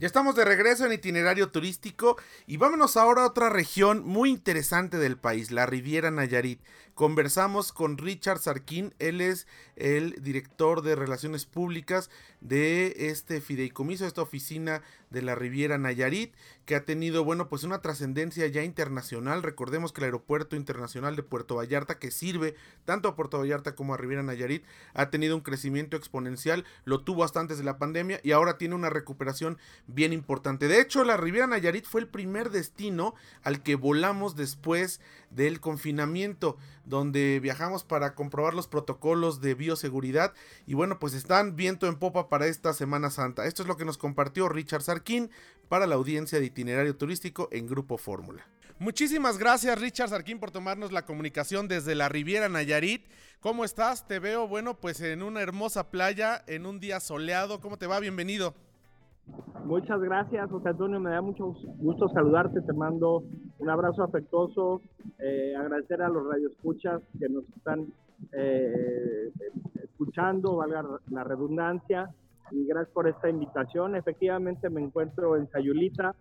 Ya estamos de regreso en itinerario turístico y vámonos ahora a otra región muy interesante del país, la Riviera Nayarit. Conversamos con Richard Sarkin, él es el director de Relaciones Públicas de este fideicomiso, esta oficina de la Riviera Nayarit, que ha tenido, bueno, pues una trascendencia ya internacional. Recordemos que el Aeropuerto Internacional de Puerto Vallarta, que sirve tanto a Puerto Vallarta como a Riviera Nayarit, ha tenido un crecimiento exponencial, lo tuvo hasta antes de la pandemia y ahora tiene una recuperación bien importante. De hecho, la Riviera Nayarit fue el primer destino al que volamos después del confinamiento, donde viajamos para comprobar los protocolos de bioseguridad y bueno, pues están viento en popa para esta Semana Santa. Esto es lo que nos compartió Richard Sarkin para la audiencia de itinerario turístico en Grupo Fórmula. Muchísimas gracias Richard Sarkin por tomarnos la comunicación desde la Riviera Nayarit. ¿Cómo estás? Te veo, bueno, pues en una hermosa playa, en un día soleado. ¿Cómo te va? Bienvenido. Muchas gracias, José Antonio. Me da mucho gusto saludarte. Te mando un abrazo afectuoso. Eh, agradecer a los radioescuchas que nos están eh, escuchando, valga la redundancia. Y gracias por esta invitación. Efectivamente, me encuentro en Sayulita.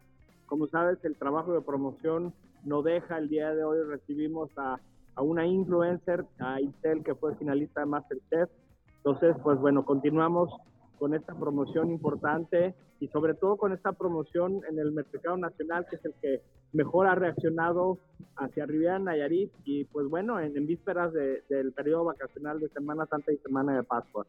Como sabes, el trabajo de promoción no deja. El día de hoy recibimos a, a una influencer, a Isel, que fue finalista de Masterchef. Entonces, pues bueno, continuamos con esta promoción importante y sobre todo con esta promoción en el mercado nacional, que es el que mejor ha reaccionado hacia Riviera Nayarit y pues bueno, en, vísperas del periodo vacacional de Semana Santa y Semana de Pascua.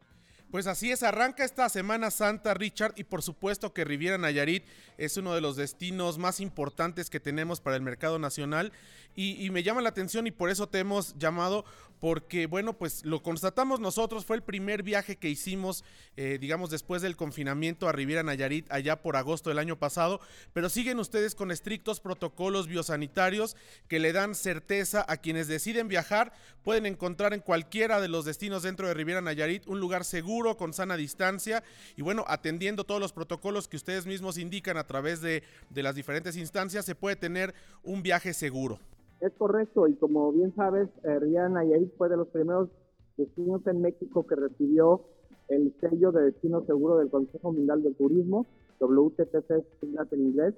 Pues así es, arranca esta Semana Santa, Richard, y por supuesto que Riviera Nayarit es uno de los destinos más importantes que tenemos para el mercado nacional. Y, me llama la atención y por eso te hemos llamado, porque bueno, pues lo constatamos nosotros, fue el primer viaje que hicimos, eh, digamos, después del confinamiento a Riviera Nayarit, allá por agosto del año pasado, pero siguen ustedes con estrictos protocolos biosanitarios que le dan certeza a quienes deciden viajar, pueden encontrar en cualquiera de los destinos dentro de Riviera Nayarit un lugar seguro con sana distancia y bueno, atendiendo todos los protocolos que ustedes mismos indican a través de, las diferentes instancias, se puede tener un viaje seguro. Es correcto, y como bien sabes, eh, Riviera Nayarit fue de los primeros destinos en México que recibió el sello de destino seguro del Consejo Mundial del Turismo, WTTC en inglés.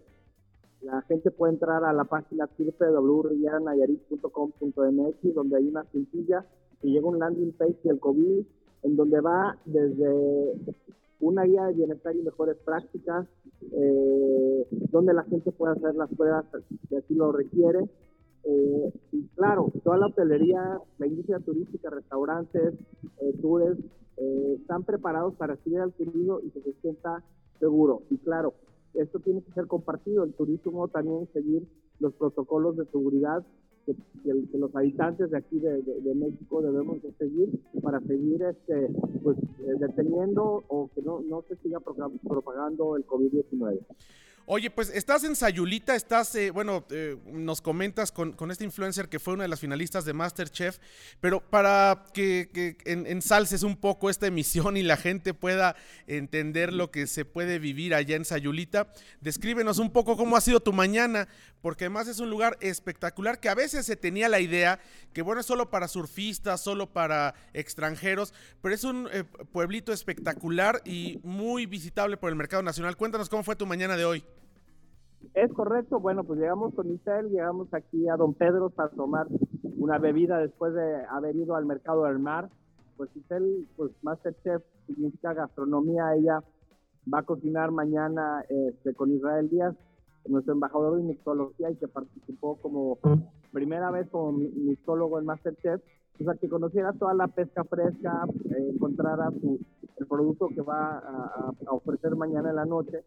La gente puede entrar a la página www.rivieranayarit.com.mx donde hay una cintilla y llega un landing page del COVID en donde va desde una guía de bienestar y mejores prácticas, eh, donde la gente puede hacer las pruebas si así lo requiere. Eh, y claro, toda la hotelería, la industria turística, restaurantes, eh, tours, están preparados para recibir al turismo y que se sienta seguro. Y claro, esto tiene que ser compartido. El turismo también seguir los protocolos de seguridad que, los habitantes de aquí de, México debemos de seguir para seguir este pues eh, deteniendo o que no, no se siga propagando el COVID-19. Oye, pues estás en Sayulita, estás, eh, bueno, eh, nos comentas con, este influencer que fue una de las finalistas de Masterchef, pero para que, que en, ensalces un poco esta emisión y la gente pueda entender lo que se puede vivir allá en Sayulita, descríbenos un poco cómo ha sido tu mañana, porque además es un lugar espectacular que a veces se tenía la idea que, bueno, es solo para surfistas, solo para extranjeros, pero es un eh, pueblito espectacular y muy visitable por el mercado nacional. Cuéntanos cómo fue tu mañana de hoy. Es correcto, bueno, pues llegamos con Isel, llegamos aquí a Don Pedro para tomar una bebida después de haber ido al mercado del mar. Pues Isel, pues Masterchef significa gastronomía, ella va a cocinar mañana este, con Israel Díaz, nuestro embajador de mixología y que participó como primera vez como mixólogo en Masterchef, o sea, que conociera toda la pesca fresca, eh, encontrara el producto que va a, a, ofrecer mañana en la noche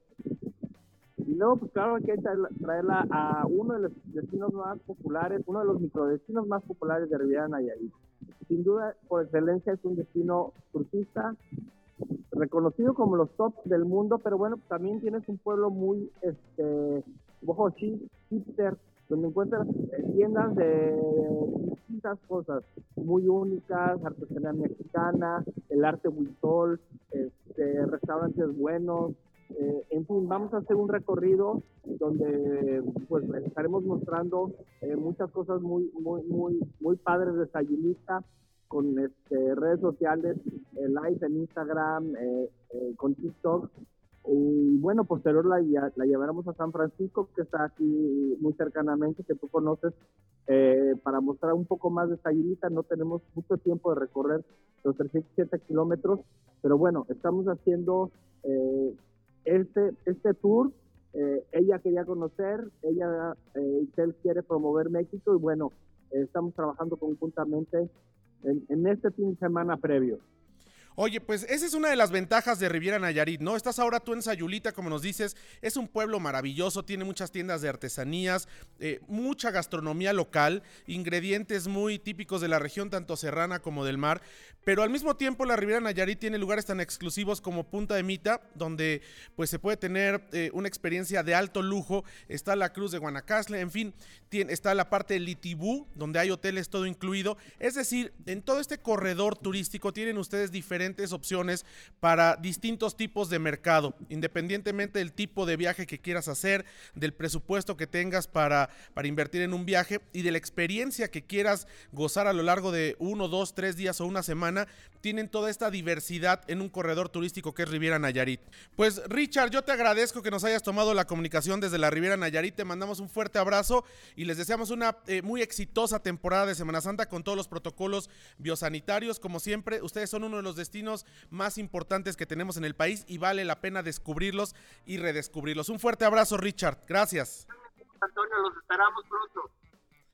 y luego, pues claro, hay que traerla a uno de los destinos más populares, uno de los microdestinos más populares de Riviera Nayarit. Sin duda, por excelencia, es un destino turista, reconocido como los top del mundo, pero bueno, también tienes un pueblo muy, este, bohochi, hipster, donde encuentras eh, tiendas de distintas cosas muy únicas, artesanía mexicana, el arte huitol, este, restaurantes buenos, eh, en fin, vamos a hacer un recorrido donde pues estaremos mostrando eh, muchas cosas muy, muy, muy, muy padres de Sayulita con este, redes sociales, eh, live en Instagram, con TikTok. Y bueno, posterior la, la llevaremos a San Francisco, que está aquí muy cercanamente, que tú conoces, para mostrar un poco más de Sayulita. No tenemos mucho tiempo de recorrer los 307 kilómetros, pero bueno, estamos haciendo este, este tour, eh, ella quería conocer, ella, eh, quiere promover México y bueno, estamos trabajando conjuntamente en, en este fin de semana previo. Oye, pues esa es una de las ventajas de Riviera Nayarit, ¿no? Estás ahora tú en Sayulita, como nos dices, es un pueblo maravilloso, tiene muchas tiendas de artesanías, eh, mucha gastronomía local, ingredientes muy típicos de la región, tanto serrana como del mar, pero al mismo tiempo la Riviera Nayarit tiene lugares tan exclusivos como Punta de Mita, donde pues se puede tener eh, una experiencia de alto lujo, está la Cruz de Guanacaste, en fin, tiene, está la parte de Litibú, donde hay hoteles todo incluido, es decir, en todo este corredor turístico tienen ustedes diferentes opciones para distintos tipos de mercado, independientemente del tipo de viaje que quieras hacer, del presupuesto que tengas para, para invertir en un viaje y de la experiencia que quieras gozar a lo largo de uno, dos, tres días o una semana, tienen toda esta diversidad en un corredor turístico que es Riviera Nayarit. Pues Richard, yo te agradezco que nos hayas tomado la comunicación desde la Riviera Nayarit, te mandamos un fuerte abrazo y les deseamos una eh, muy exitosa temporada de Semana Santa con todos los protocolos biosanitarios. Como siempre, ustedes son uno de los destinos más importantes que tenemos en el país y vale la pena descubrirlos y redescubrirlos. Un fuerte abrazo, Richard. Gracias. Antonio, los esperamos pronto.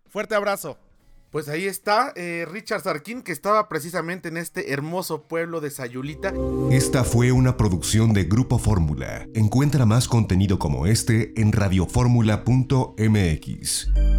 Fuerte abrazo. Pues ahí está eh, Richard Sarkin, que estaba precisamente en este hermoso pueblo de Sayulita. Esta fue una producción de Grupo Fórmula. Encuentra más contenido como este en radioformula.mx.